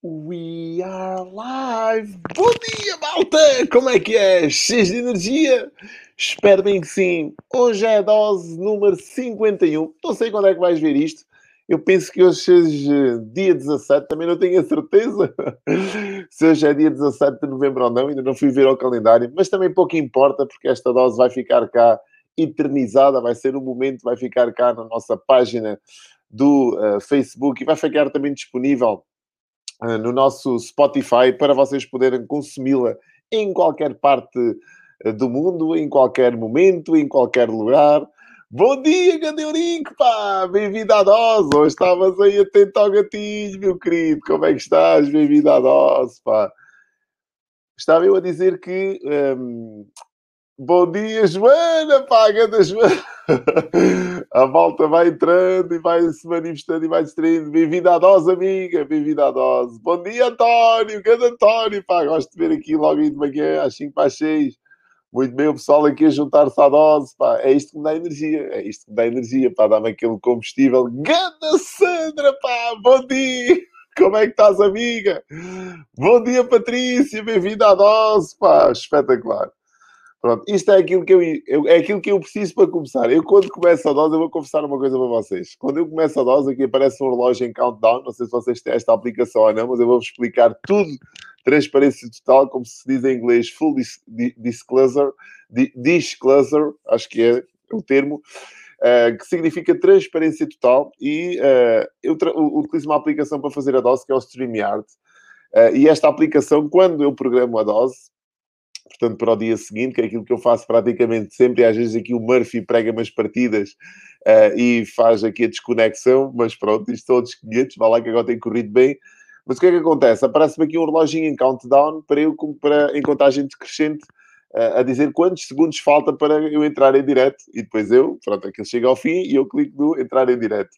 We are live! Bom dia, malta! Como é que é? Cheios de energia? Espero bem que sim. Hoje é a dose número 51. Não sei quando é que vais ver isto. Eu penso que hoje seja dia 17, também não tenho a certeza se hoje é dia 17 de novembro ou não, ainda não fui ver ao calendário, mas também pouco importa, porque esta dose vai ficar cá eternizada, vai ser um momento, vai ficar cá na nossa página do uh, Facebook e vai ficar também disponível no nosso Spotify para vocês poderem consumi-la em qualquer parte uh, do mundo, em qualquer momento, em qualquer lugar. Bom dia, Gadeurinco, pá! Bem-vindo à dose! Hoje estavas aí atento ao gatinho, meu querido. Como é que estás? Bem-vindo à dose, pá! Estava eu a dizer que um, Bom dia, Joana, paga da Joana. A volta vai entrando e vai se manifestando e vai distraindo. Bem-vindo à dose, amiga. Bem-vindo à dose. Bom dia, António. Grande António, pá. Gosto de ver aqui logo de manhã, às 5 para as 6. Muito bem, o pessoal aqui a juntar-se à dose, pá. É isto que me dá energia. É isto que me dá energia, pá. Dá-me aquele combustível. Ganda Sandra, pá. Bom dia. Como é que estás, amiga? Bom dia, Patrícia. Bem-vinda à dose, pá. Espetacular. Pronto, isto é aquilo que eu, eu, é aquilo que eu preciso para começar. Eu, quando começo a dose, eu vou confessar uma coisa para vocês. Quando eu começo a dose, aqui aparece um relógio em countdown. Não sei se vocês têm esta aplicação ou não, mas eu vou-vos explicar tudo. Transparência total, como se diz em inglês, full dis, disclosure, disclosure, acho que é o termo, uh, que significa transparência total. E uh, eu utilizo uma aplicação para fazer a dose, que é o StreamYard. Uh, e esta aplicação, quando eu programo a dose, portanto, para o dia seguinte, que é aquilo que eu faço praticamente sempre, e às vezes aqui o Murphy prega umas partidas uh, e faz aqui a desconexão, mas pronto, isto todos 500, vai lá que agora tem corrido bem. Mas o que é que acontece? Aparece-me aqui um reloginho em countdown para eu, para, em contagem decrescente, uh, a dizer quantos segundos falta para eu entrar em direto. E depois eu, pronto, aquilo chega ao fim e eu clico no entrar em direto.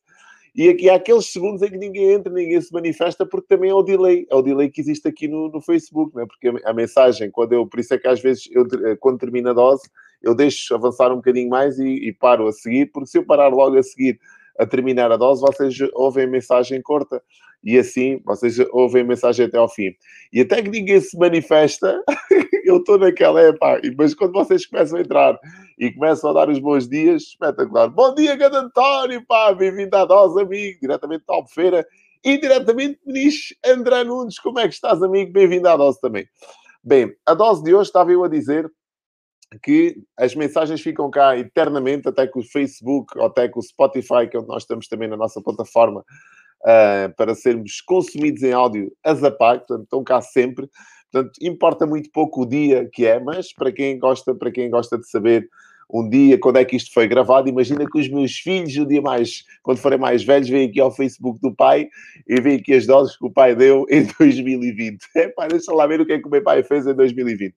E aqui há aqueles segundos em que ninguém entra, ninguém se manifesta, porque também é o delay. É o delay que existe aqui no, no Facebook, né? porque a, mensagem, quando eu, por isso é que às vezes, eu, eh, quando termina a dose, eu deixo avançar um bocadinho mais e, e paro a seguir, porque se eu parar logo a seguir a terminar a dose, vocês ouvem a mensagem corta e assim vocês ouvem a mensagem até ao fim. E até que ninguém se manifesta, eu estou naquela, é pá, mas quando vocês começam a entrar e começam a dar os bons dias, espetacular. Bom dia, grande António, pá, bem-vindo à dose, amigo, diretamente da Albufeira e diretamente de André Nunes, como é que estás, amigo? Bem-vindo à dose também. Bem, a dose de hoje estava eu a dizer que as mensagens ficam cá eternamente, até que o Facebook, ou até que o Spotify, que é onde nós estamos também na nossa plataforma, uh, para sermos consumidos em áudio, as apague, portanto, estão cá sempre. Portanto, importa muito pouco o dia que é, mas para quem gosta, para quem gosta de saber um dia, quando é que isto foi gravado. Imagina que os meus filhos, um dia mais, quando forem mais velhos, vêm aqui ao Facebook do pai e veem aqui as doses que o pai deu em 2020. É pá, deixa lá ver o que é que o meu pai fez em 2020.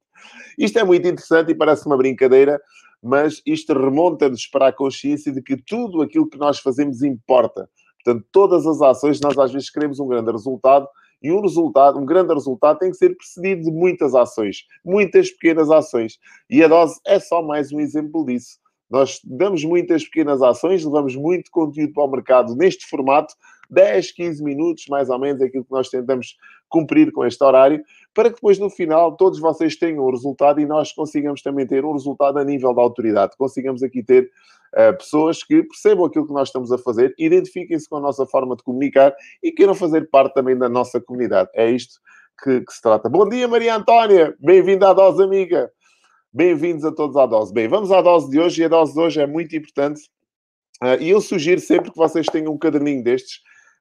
Isto é muito interessante e parece uma brincadeira, mas isto remonta-nos para a consciência de que tudo aquilo que nós fazemos importa. Portanto, todas as ações, nós às vezes queremos um grande resultado, e um resultado, um grande resultado, tem que ser precedido de muitas ações, muitas pequenas ações. E a dose é só mais um exemplo disso. Nós damos muitas pequenas ações, levamos muito conteúdo para o mercado neste formato, 10, 15 minutos, mais ou menos, aquilo que nós tentamos cumprir com este horário, para que depois, no final, todos vocês tenham o resultado e nós consigamos também ter um resultado a nível da autoridade. Consigamos aqui ter pessoas que percebam aquilo que nós estamos a fazer, identifiquem-se com a nossa forma de comunicar e queiram fazer parte também da nossa comunidade. É isto que, que se trata. Bom dia, Maria Antónia! Bem-vinda à dose, amiga! Bem-vindos a todos à dose. Bem, vamos à dose de hoje e a dose de hoje é muito importante. Uh, e eu sugiro sempre que vocês tenham um caderninho destes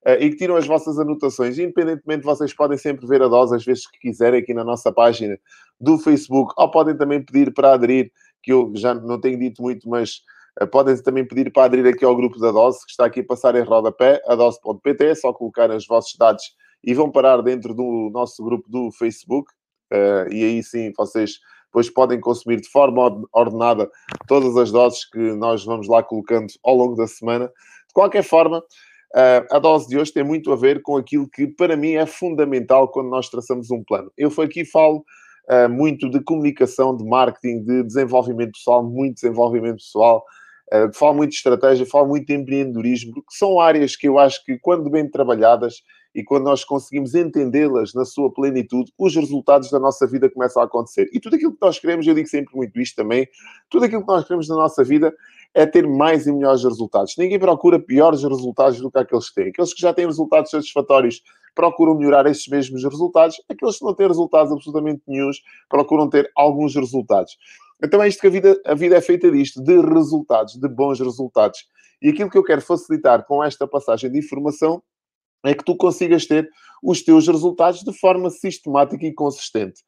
uh, e que tiram as vossas anotações. Independentemente, vocês podem sempre ver a dose às vezes que quiserem aqui na nossa página do Facebook ou podem também pedir para aderir, que eu já não tenho dito muito, mas podem também pedir para aderir aqui ao grupo da dose, que está aqui a passar em rodapé, a dose.pt, é só colocar os vossos dados e vão parar dentro do nosso grupo do Facebook. e aí sim vocês depois podem consumir de forma ordenada todas as doses que nós vamos lá colocando ao longo da semana. De qualquer forma, a dose de hoje tem muito a ver com aquilo que para mim é fundamental quando nós traçamos um plano. Eu aqui falo muito de comunicação, de marketing, de desenvolvimento pessoal, muito desenvolvimento pessoal, falo muito de estratégia, falo muito de empreendedorismo, porque são áreas que eu acho que, quando bem trabalhadas, e quando nós conseguimos entendê-las na sua plenitude, os resultados da nossa vida começam a acontecer. E tudo aquilo que nós queremos, eu digo sempre muito isto também, tudo aquilo que nós queremos na nossa vida é ter mais e melhores resultados. Ninguém procura piores resultados do que aqueles que têm. Aqueles que já têm resultados satisfatórios procuram melhorar esses mesmos resultados. Aqueles que não têm resultados absolutamente nenhums procuram ter alguns resultados. Então é isto que a vida, a vida é feita disto, de resultados, de bons resultados. E aquilo que eu quero facilitar com esta passagem de informação é que tu consigas ter os teus resultados de forma sistemática e consistente.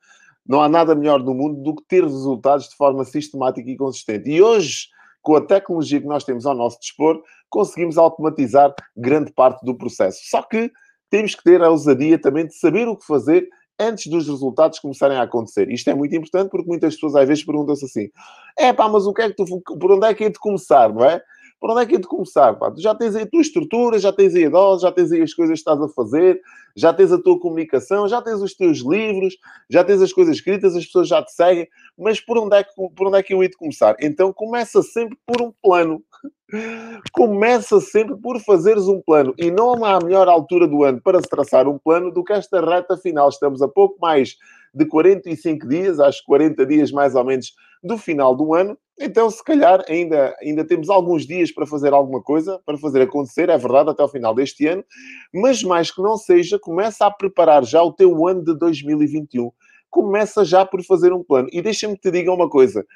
Não há nada melhor no mundo do que ter resultados de forma sistemática e consistente. E hoje, com a tecnologia que nós temos ao nosso dispor, conseguimos automatizar grande parte do processo. Só que temos que ter a ousadia também de saber o que fazer antes dos resultados começarem a acontecer. Isto é muito importante porque muitas pessoas às vezes perguntam-se assim: é pá, mas o que é que tu, por onde é que é de começar, não é? Por onde é que é de começar? Pá? Tu já tens aí a tua estrutura, já tens aí a dose, já tens aí as coisas que estás a fazer, já tens a tua comunicação, já tens os teus livros, já tens as coisas escritas, as pessoas já te seguem, mas por onde é que, por onde é que eu ia de começar? Então começa sempre por um plano. começa sempre por fazeres um plano. E não há melhor altura do ano para se traçar um plano do que esta reta final. Estamos a pouco mais de 45 dias, acho 40 dias mais ou menos do final do ano. Então, se calhar, ainda, ainda temos alguns dias para fazer alguma coisa, para fazer acontecer, é verdade, até o final deste ano. Mas, mais que não seja, começa a preparar já o teu ano de 2021. Começa já por fazer um plano. E deixa-me te diga uma coisa.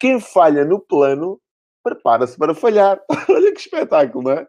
Quem falha no plano, prepara-se para falhar. Olha que espetáculo, não é?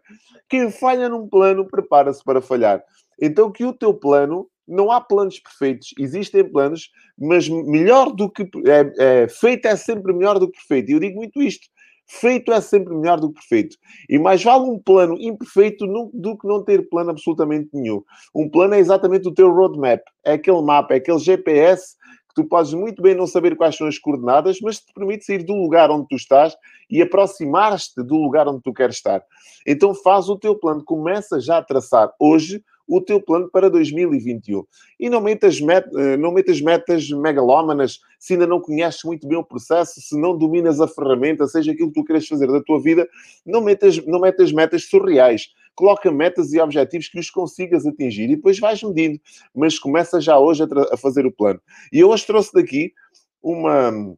Quem falha num plano, prepara-se para falhar. Então, que o teu plano não há planos perfeitos, existem planos, mas melhor do que é, é, feito é sempre melhor do que perfeito. E eu digo muito isto: feito é sempre melhor do que perfeito. E mais vale um plano imperfeito do que não ter plano absolutamente nenhum. Um plano é exatamente o teu roadmap, é aquele mapa, é aquele GPS que tu podes muito bem não saber quais são as coordenadas, mas te permite sair do lugar onde tu estás e aproximar-te do lugar onde tu queres estar. Então faz o teu plano, começa já a traçar hoje o teu plano para 2021. E não metas, met, eh, não metas metas megalómanas se ainda não conheces muito bem o processo, se não dominas a ferramenta, seja aquilo que tu queres fazer da tua vida, não metas, não metas metas surreais. Coloca metas e objetivos que os consigas atingir e depois vais medindo. Mas começa já hoje a, a fazer o plano. E eu hoje trouxe daqui uma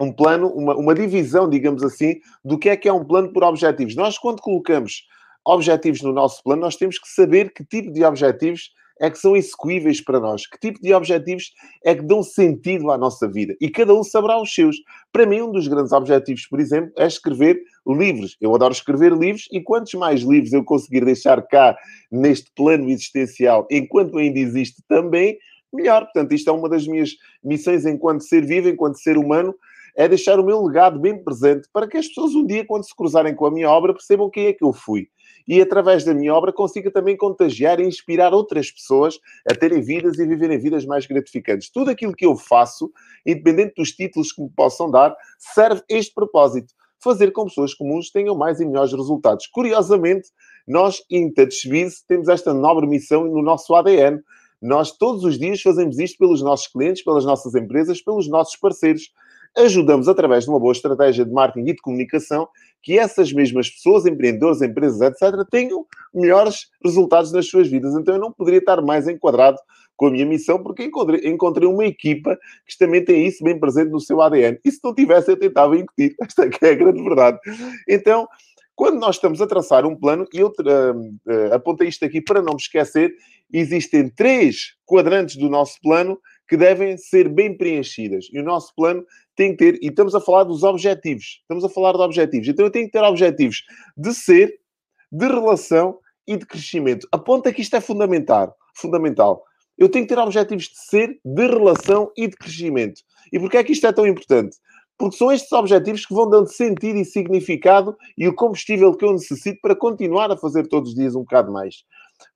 um plano, uma, uma divisão, digamos assim, do que é que é um plano por objetivos. Nós, quando colocamos objetivos no nosso plano, nós temos que saber que tipo de objetivos é que são execuíveis para nós, que tipo de objetivos é que dão sentido à nossa vida. E cada um saberá os seus. Para mim, um dos grandes objetivos, por exemplo, é escrever livros. Eu adoro escrever livros e quantos mais livros eu conseguir deixar cá neste plano existencial, enquanto ainda existe também, melhor. Portanto, isto é uma das minhas missões enquanto ser vivo, enquanto ser humano, é deixar o meu legado bem presente para que as pessoas um dia, quando se cruzarem com a minha obra, percebam quem é que eu fui e através da minha obra consiga também contagiar e inspirar outras pessoas a terem vidas e viverem vidas mais gratificantes. Tudo aquilo que eu faço, independente dos títulos que me possam dar, serve este propósito. Fazer com pessoas comuns tenham mais e melhores resultados. Curiosamente, nós, em Touchbiz, temos esta nobre missão no nosso ADN. Nós, todos os dias, fazemos isto pelos nossos clientes, pelas nossas empresas, pelos nossos parceiros ajudamos através de uma boa estratégia de marketing e de comunicação que essas mesmas pessoas, empreendedores, empresas, etc., tenham melhores resultados nas suas vidas. Então eu não poderia estar mais enquadrado com a minha missão, porque encontrei, encontrei uma equipa que também tem isso bem presente no seu ADN. E se não tivesse, eu tentava incutir. Esta é a grande verdade. Então, quando nós estamos a traçar um plano, e eu uh, uh, apontei isto aqui para não me esquecer, existem três quadrantes do nosso plano que devem ser bem preenchidas. E o nosso plano tem que ter, e estamos a falar dos objetivos, estamos a falar de objetivos. Então eu tenho que ter objetivos de ser, de relação e de crescimento. Aponta que isto é fundamental. fundamental. Eu tenho que ter objetivos de ser, de relação e de crescimento. E porquê é que isto é tão importante? Porque são estes objetivos que vão dando sentido e significado e o combustível que eu necessito para continuar a fazer todos os dias um bocado mais.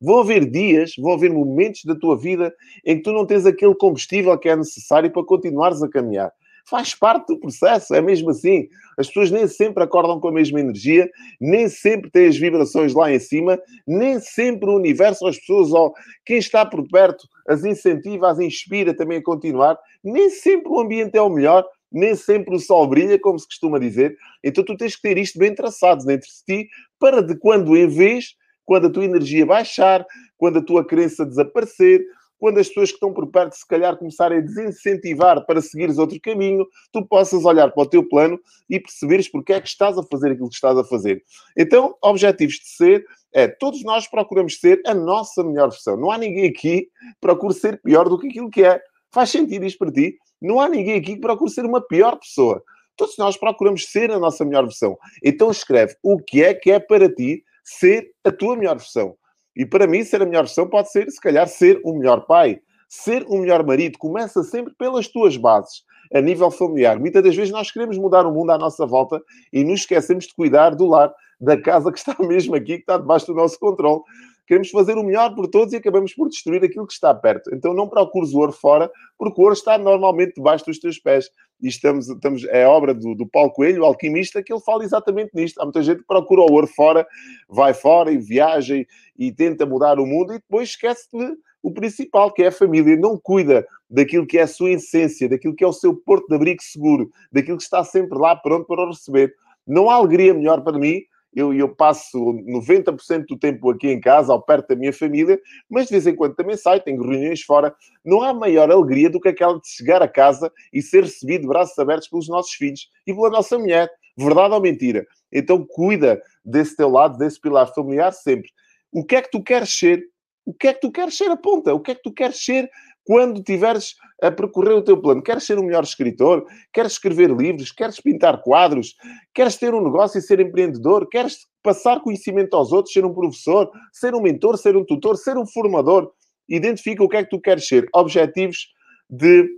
Vão haver dias, vão haver momentos da tua vida em que tu não tens aquele combustível que é necessário para continuares a caminhar. Faz parte do processo, é mesmo assim. As pessoas nem sempre acordam com a mesma energia, nem sempre têm as vibrações lá em cima, nem sempre o universo, as pessoas ou quem está por perto as incentiva, as inspira também a continuar. Nem sempre o ambiente é o melhor, nem sempre o sol brilha, como se costuma dizer. Então tu tens que ter isto bem traçado dentro de ti para de quando em vez quando a tua energia baixar, quando a tua crença desaparecer, quando as pessoas que estão por perto, se calhar, começarem a desincentivar para seguires outro caminho, tu possas olhar para o teu plano e perceberes porque é que estás a fazer aquilo que estás a fazer. Então, objetivos de ser é todos nós procuramos ser a nossa melhor versão. Não há ninguém aqui que procure ser pior do que aquilo que é. Faz sentido isto para ti? Não há ninguém aqui que procure ser uma pior pessoa. Todos nós procuramos ser a nossa melhor versão. Então escreve o que é que é para ti ser a tua melhor versão. E para mim, ser a melhor versão pode ser, se calhar, ser o melhor pai, ser o melhor marido. Começa sempre pelas tuas bases, a nível familiar. Muitas das vezes nós queremos mudar o mundo à nossa volta e nos esquecemos de cuidar do lar, da casa que está mesmo aqui, que está debaixo do nosso controle. Queremos fazer o melhor por todos e acabamos por destruir aquilo que está perto. Então não procures o ouro fora, porque o ouro está normalmente debaixo dos teus pés. E estamos, estamos, é obra do, do Paulo Coelho, o alquimista, que ele fala exatamente nisto. Há muita gente que procura o ouro fora, vai fora e viaja e, e tenta mudar o mundo e depois esquece de o principal, que é a família. Não cuida daquilo que é a sua essência, daquilo que é o seu porto de abrigo seguro, daquilo que está sempre lá pronto para o receber. Não há alegria melhor para mim eu, eu passo 90% do tempo aqui em casa, ao perto da minha família, mas de vez em quando também saio, tenho reuniões fora. Não há maior alegria do que aquela de chegar a casa e ser recebido de braços abertos pelos nossos filhos e pela nossa mulher. Verdade ou mentira? Então cuida desse teu lado, desse pilar familiar sempre. O que é que tu queres ser? O que é que tu queres ser? Aponta. O que é que tu queres ser quando tiveres a percorrer o teu plano. Queres ser um melhor escritor? Queres escrever livros? Queres pintar quadros? Queres ter um negócio e ser empreendedor? Queres passar conhecimento aos outros, ser um professor, ser um mentor, ser um tutor, ser um formador? Identifica o que é que tu queres ser. Objetivos de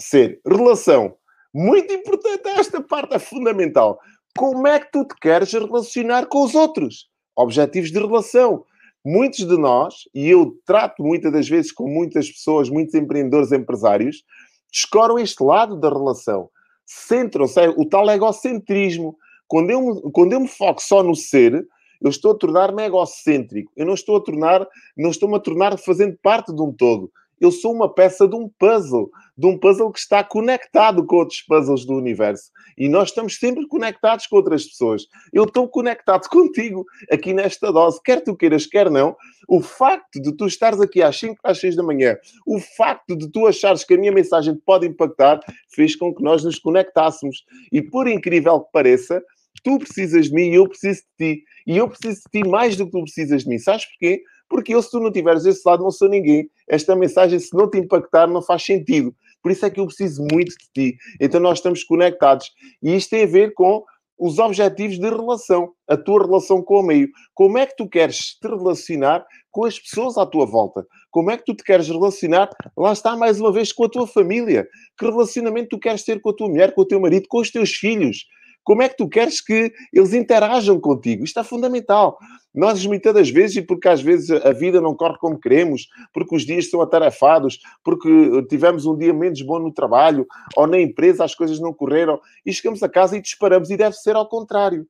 ser. Relação. Muito importante, esta parte é fundamental. Como é que tu te queres relacionar com os outros? Objetivos de relação muitos de nós, e eu trato muitas das vezes com muitas pessoas, muitos empreendedores, empresários, descoram este lado da relação. Centram-se, é o tal egocentrismo. Quando eu, quando eu me foco só no ser, eu estou a tornar-me egocêntrico. Eu não estou a tornar, não estou-me a tornar fazendo parte de um todo eu sou uma peça de um puzzle, de um puzzle que está conectado com outros puzzles do universo. E nós estamos sempre conectados com outras pessoas. Eu estou conectado contigo aqui nesta dose, quer tu queiras, quer não. O facto de tu estares aqui às 5 às 6 da manhã, o facto de tu achares que a minha mensagem te pode impactar, fez com que nós nos conectássemos. E por incrível que pareça, tu precisas de mim e eu preciso de ti. E eu preciso de ti mais do que tu precisas de mim. Sabes porquê? Porque eu, se tu não tiveres esse lado, não sou ninguém. Esta mensagem, se não te impactar, não faz sentido. Por isso é que eu preciso muito de ti. Então nós estamos conectados. E isto tem a ver com os objetivos de relação, a tua relação com o meio. Como é que tu queres te relacionar com as pessoas à tua volta? Como é que tu te queres relacionar, lá está mais uma vez, com a tua família? Que relacionamento tu queres ter com a tua mulher, com o teu marido, com os teus filhos? Como é que tu queres que eles interajam contigo? Isto é fundamental. Nós, muitas vezes, e porque às vezes a vida não corre como queremos, porque os dias são atarefados, porque tivemos um dia menos bom no trabalho, ou na empresa as coisas não correram, e chegamos a casa e disparamos, e deve ser ao contrário.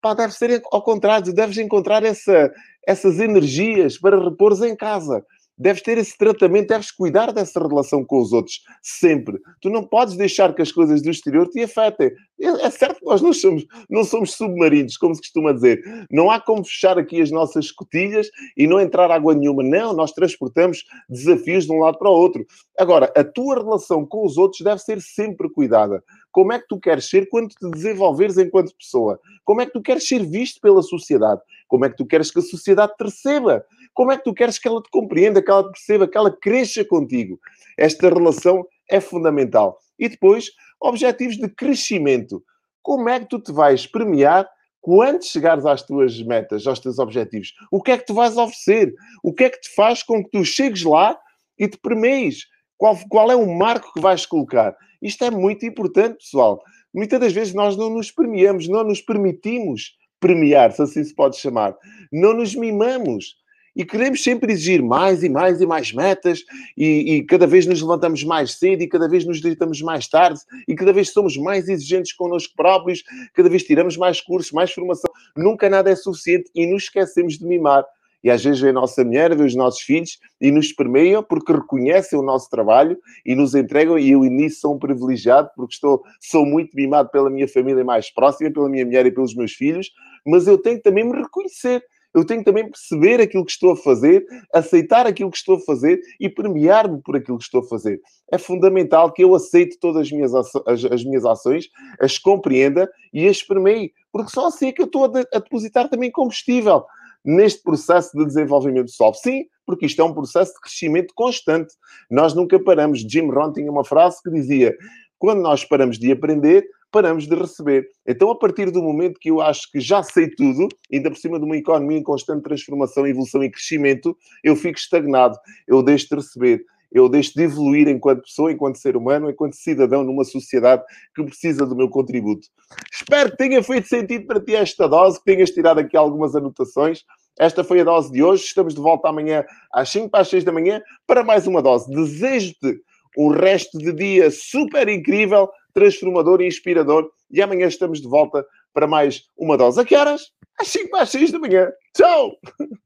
Pá, deve ser ao contrário, deves encontrar essa, essas energias para repores em casa deves ter esse tratamento, deves cuidar dessa relação com os outros, sempre. Tu não podes deixar que as coisas do exterior te afetem. É, é certo que nós não somos, não somos submarinos, como se costuma dizer. Não há como fechar aqui as nossas escotilhas e não entrar água nenhuma. Não, nós transportamos desafios de um lado para o outro. Agora, a tua relação com os outros deve ser sempre cuidada. Como é que tu queres ser quando te desenvolveres enquanto pessoa? Como é que tu queres ser visto pela sociedade? Como é que tu queres que a sociedade te receba? Como é que tu queres que ela te compreenda, que ela te perceba, que ela cresça contigo? Esta relação é fundamental. E depois, objetivos de crescimento. Como é que tu te vais premiar quando chegares às tuas metas, aos teus objetivos? O que é que tu vais oferecer? O que é que te faz com que tu chegues lá e te premeis? Qual, qual é o marco que vais colocar? Isto é muito importante, pessoal. Muitas das vezes nós não nos premiamos, não nos permitimos premiar, se assim se pode chamar. Não nos mimamos e queremos sempre exigir mais e mais e mais metas e, e, cada vez nos levantamos mais cedo e cada vez nos deitamos mais tarde e cada vez somos mais exigentes connosco próprios, cada vez tiramos mais cursos, mais formação. Nunca nada é suficiente e nos esquecemos de mimar. E às vezes vem a nossa mulher, vem os nossos filhos e nos permeiam porque reconhecem o nosso trabalho e nos entregam. E eu nisso sou um privilegiado porque estou, sou muito mimado pela minha família mais próxima, pela minha mulher e pelos meus filhos. Mas eu tenho também me reconhecer eu tenho também perceber aquilo que estou a fazer, aceitar aquilo que estou a fazer e premiar-me por aquilo que estou a fazer. É fundamental que eu aceite todas as minhas, as, as minhas ações, as compreenda e as permeie, porque só assim é que eu estou a, de, a depositar também combustível neste processo de desenvolvimento pessoal. Sim, porque isto é um processo de crescimento constante. Nós nunca paramos. Jim Rohn tinha uma frase que dizia: quando nós paramos de aprender, paramos de receber. Então, a partir do momento que eu acho que já sei tudo, ainda por cima de uma economia em constante transformação, evolução e crescimento, eu fico estagnado. Eu deixo de receber. Eu deixo de evoluir enquanto pessoa, enquanto ser humano, enquanto cidadão numa sociedade que precisa do meu contributo. Espero que tenha feito sentido para ti esta dose, que tenhas tirado aqui algumas anotações. Esta foi a dose de hoje. Estamos de volta amanhã às 5 para as 6 da manhã para mais uma dose. Desejo-te um resto de dia super incrível, transformador e inspirador. E amanhã estamos de volta para mais uma dose. A que horas? Às 5 para as 6 da manhã. Tchau!